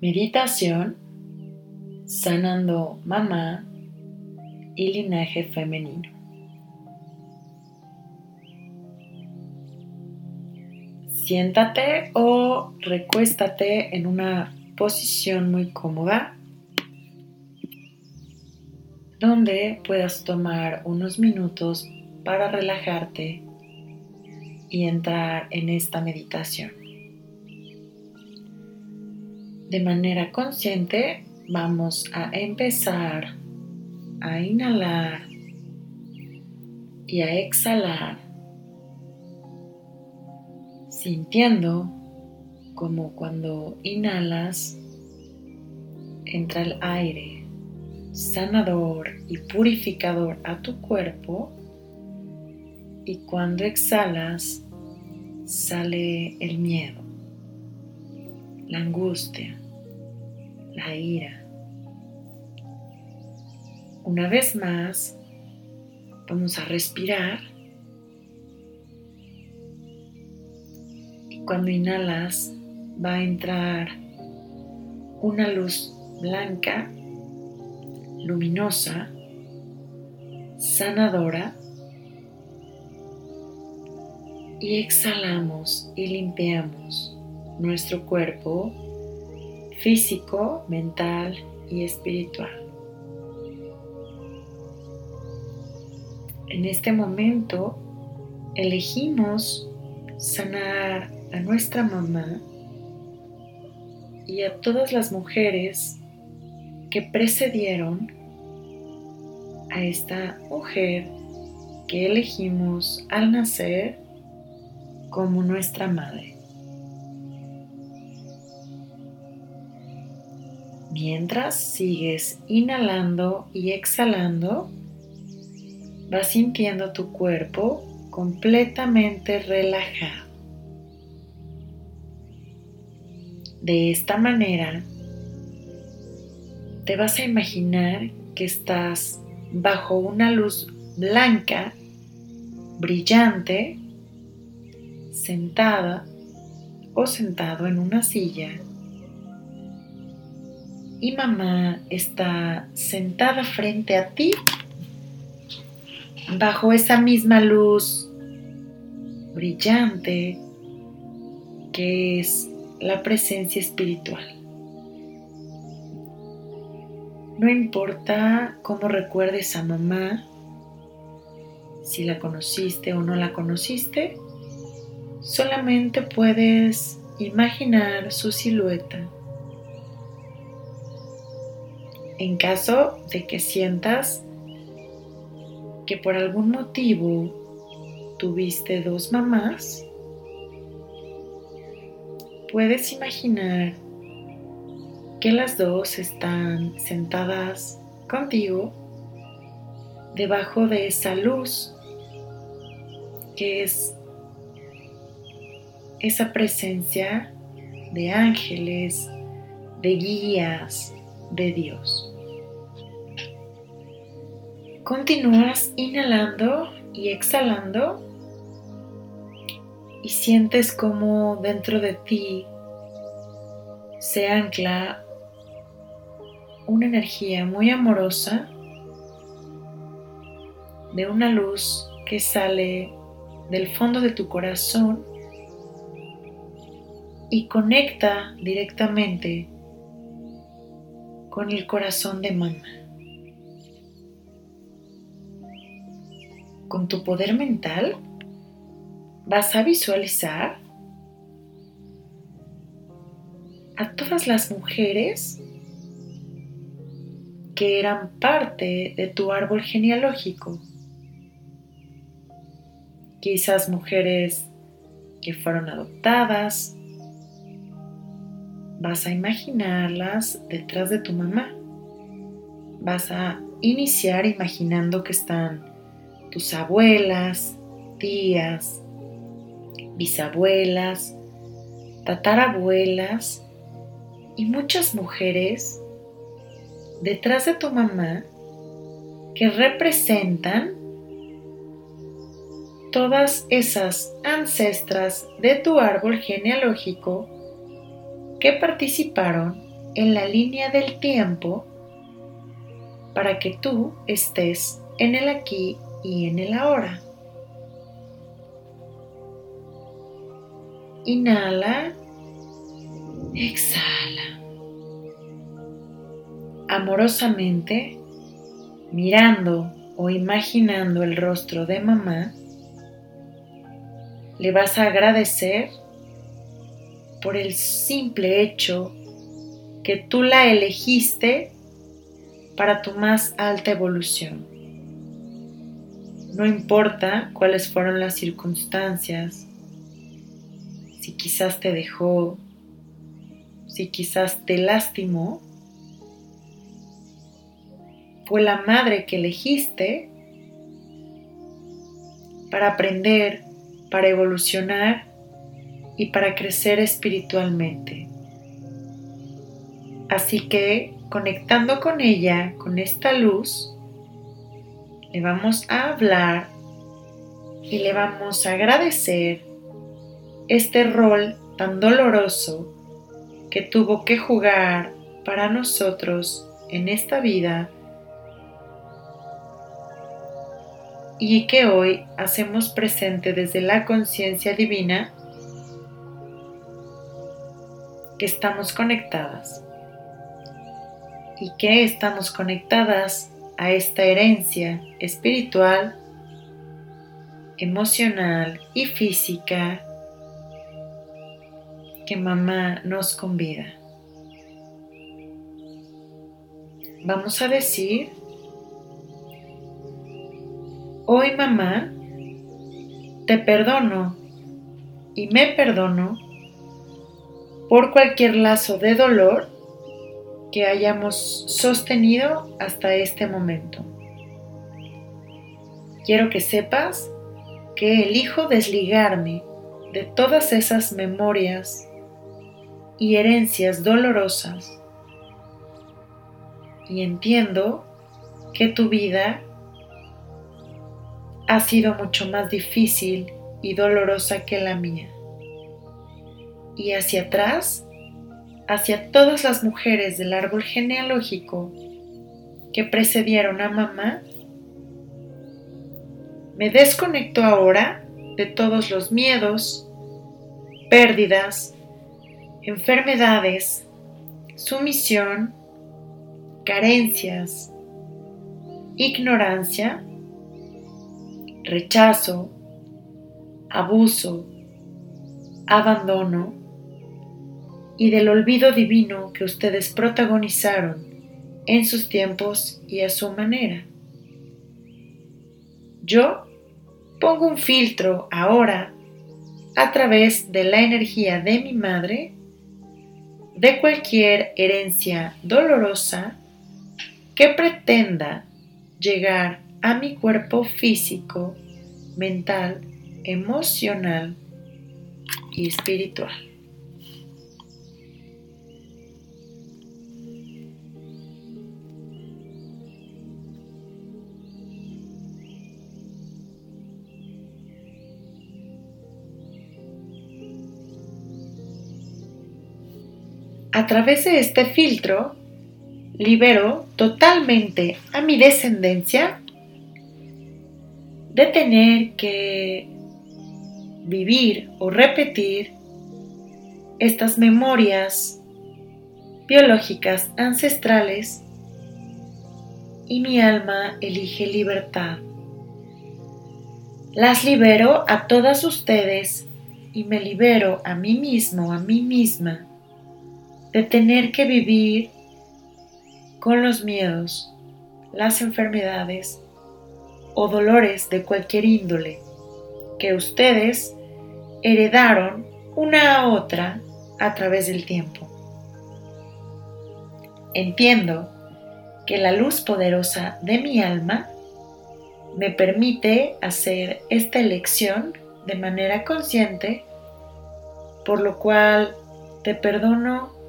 Meditación sanando mamá y linaje femenino. Siéntate o recuéstate en una posición muy cómoda donde puedas tomar unos minutos para relajarte y entrar en esta meditación. De manera consciente vamos a empezar a inhalar y a exhalar, sintiendo como cuando inhalas entra el aire sanador y purificador a tu cuerpo y cuando exhalas sale el miedo, la angustia, la ira. Una vez más, vamos a respirar. Y cuando inhalas, va a entrar una luz blanca, luminosa, sanadora. Y exhalamos y limpiamos nuestro cuerpo físico, mental y espiritual. En este momento elegimos sanar a nuestra mamá y a todas las mujeres que precedieron a esta mujer que elegimos al nacer como nuestra madre. Mientras sigues inhalando y exhalando, vas sintiendo tu cuerpo completamente relajado. De esta manera, te vas a imaginar que estás bajo una luz blanca, brillante, sentada o sentado en una silla y mamá está sentada frente a ti bajo esa misma luz brillante que es la presencia espiritual. No importa cómo recuerdes a mamá, si la conociste o no la conociste, solamente puedes imaginar su silueta en caso de que sientas que por algún motivo tuviste dos mamás, puedes imaginar que las dos están sentadas contigo debajo de esa luz que es esa presencia de ángeles, de guías, de Dios. Continúas inhalando y exhalando y sientes como dentro de ti se ancla una energía muy amorosa de una luz que sale del fondo de tu corazón y conecta directamente con el corazón de mamá. con tu poder mental vas a visualizar a todas las mujeres que eran parte de tu árbol genealógico. Quizás mujeres que fueron adoptadas. Vas a imaginarlas detrás de tu mamá. Vas a iniciar imaginando que están tus abuelas, tías, bisabuelas, tatarabuelas y muchas mujeres detrás de tu mamá que representan todas esas ancestras de tu árbol genealógico que participaron en la línea del tiempo para que tú estés en el aquí y en el ahora. Inhala, exhala. Amorosamente, mirando o imaginando el rostro de mamá, le vas a agradecer por el simple hecho que tú la elegiste para tu más alta evolución. No importa cuáles fueron las circunstancias, si quizás te dejó, si quizás te lastimó, fue la madre que elegiste para aprender, para evolucionar y para crecer espiritualmente. Así que conectando con ella, con esta luz, le vamos a hablar y le vamos a agradecer este rol tan doloroso que tuvo que jugar para nosotros en esta vida y que hoy hacemos presente desde la conciencia divina que estamos conectadas y que estamos conectadas a esta herencia espiritual, emocional y física que mamá nos convida. Vamos a decir Hoy mamá, te perdono y me perdono por cualquier lazo de dolor que hayamos sostenido hasta este momento. Quiero que sepas que elijo desligarme de todas esas memorias y herencias dolorosas y entiendo que tu vida ha sido mucho más difícil y dolorosa que la mía. Y hacia atrás, hacia todas las mujeres del árbol genealógico que precedieron a mamá, me desconecto ahora de todos los miedos, pérdidas, enfermedades, sumisión, carencias, ignorancia rechazo, abuso, abandono y del olvido divino que ustedes protagonizaron en sus tiempos y a su manera. Yo pongo un filtro ahora a través de la energía de mi madre de cualquier herencia dolorosa que pretenda llegar a mi cuerpo físico, mental, emocional y espiritual. A través de este filtro, libero totalmente a mi descendencia de tener que vivir o repetir estas memorias biológicas ancestrales y mi alma elige libertad. Las libero a todas ustedes y me libero a mí mismo, a mí misma, de tener que vivir con los miedos, las enfermedades o dolores de cualquier índole que ustedes heredaron una a otra a través del tiempo. Entiendo que la luz poderosa de mi alma me permite hacer esta elección de manera consciente, por lo cual te perdono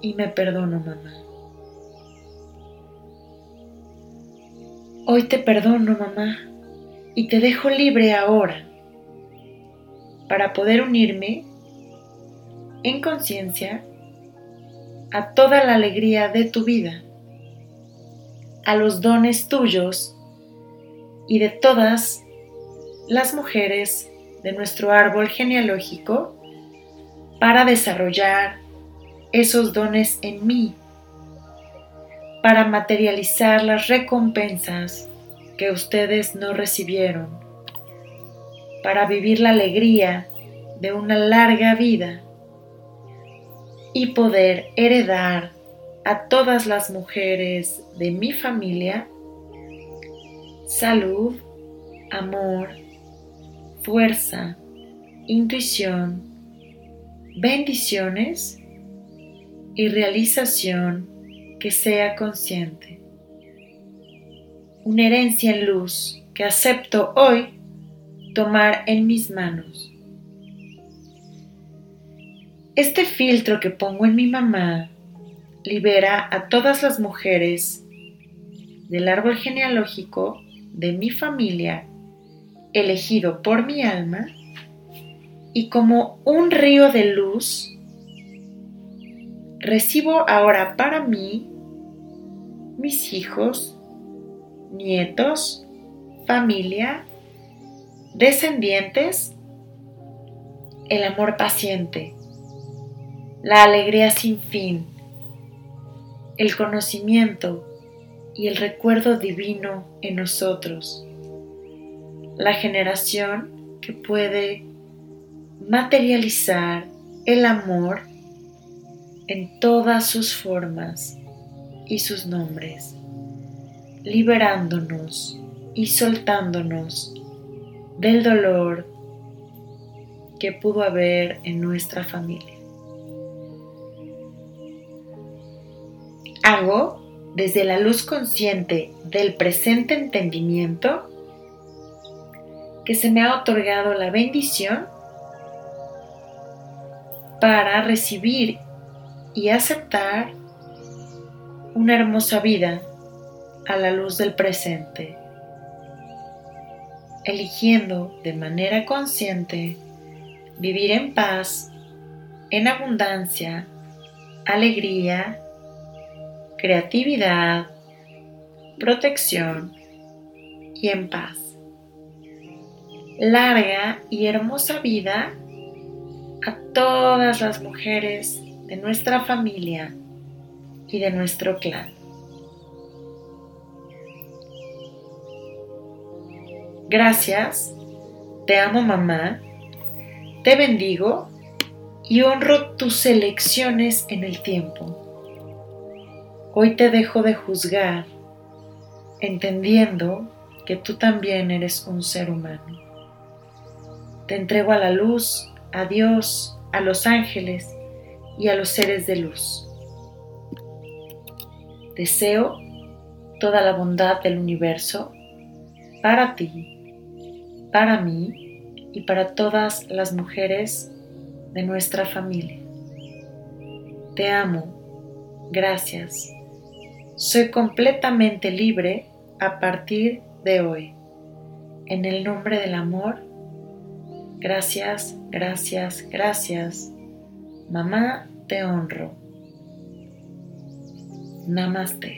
y me perdono, mamá. Hoy te perdono, mamá, y te dejo libre ahora para poder unirme en conciencia a toda la alegría de tu vida, a los dones tuyos y de todas las mujeres de nuestro árbol genealógico para desarrollar esos dones en mí, para materializar las recompensas que ustedes no recibieron, para vivir la alegría de una larga vida y poder heredar a todas las mujeres de mi familia salud, amor, fuerza, intuición, bendiciones y realización que sea consciente. Una herencia en luz que acepto hoy tomar en mis manos. Este filtro que pongo en mi mamá libera a todas las mujeres del árbol genealógico de mi familia elegido por mi alma y como un río de luz recibo ahora para mí mis hijos, nietos, familia, descendientes, el amor paciente, la alegría sin fin, el conocimiento y el recuerdo divino en nosotros. La generación que puede materializar el amor en todas sus formas y sus nombres, liberándonos y soltándonos del dolor que pudo haber en nuestra familia. Hago desde la luz consciente del presente entendimiento que se me ha otorgado la bendición para recibir y aceptar una hermosa vida a la luz del presente, eligiendo de manera consciente vivir en paz, en abundancia, alegría, creatividad, protección y en paz. Larga y hermosa vida a todas las mujeres de nuestra familia y de nuestro clan. Gracias, te amo mamá, te bendigo y honro tus elecciones en el tiempo. Hoy te dejo de juzgar, entendiendo que tú también eres un ser humano. Te entrego a la luz, a Dios, a los ángeles y a los seres de luz. Deseo toda la bondad del universo para ti, para mí y para todas las mujeres de nuestra familia. Te amo, gracias. Soy completamente libre a partir de hoy. En el nombre del amor, Gracias, gracias, gracias. Mamá, te honro. Namaste.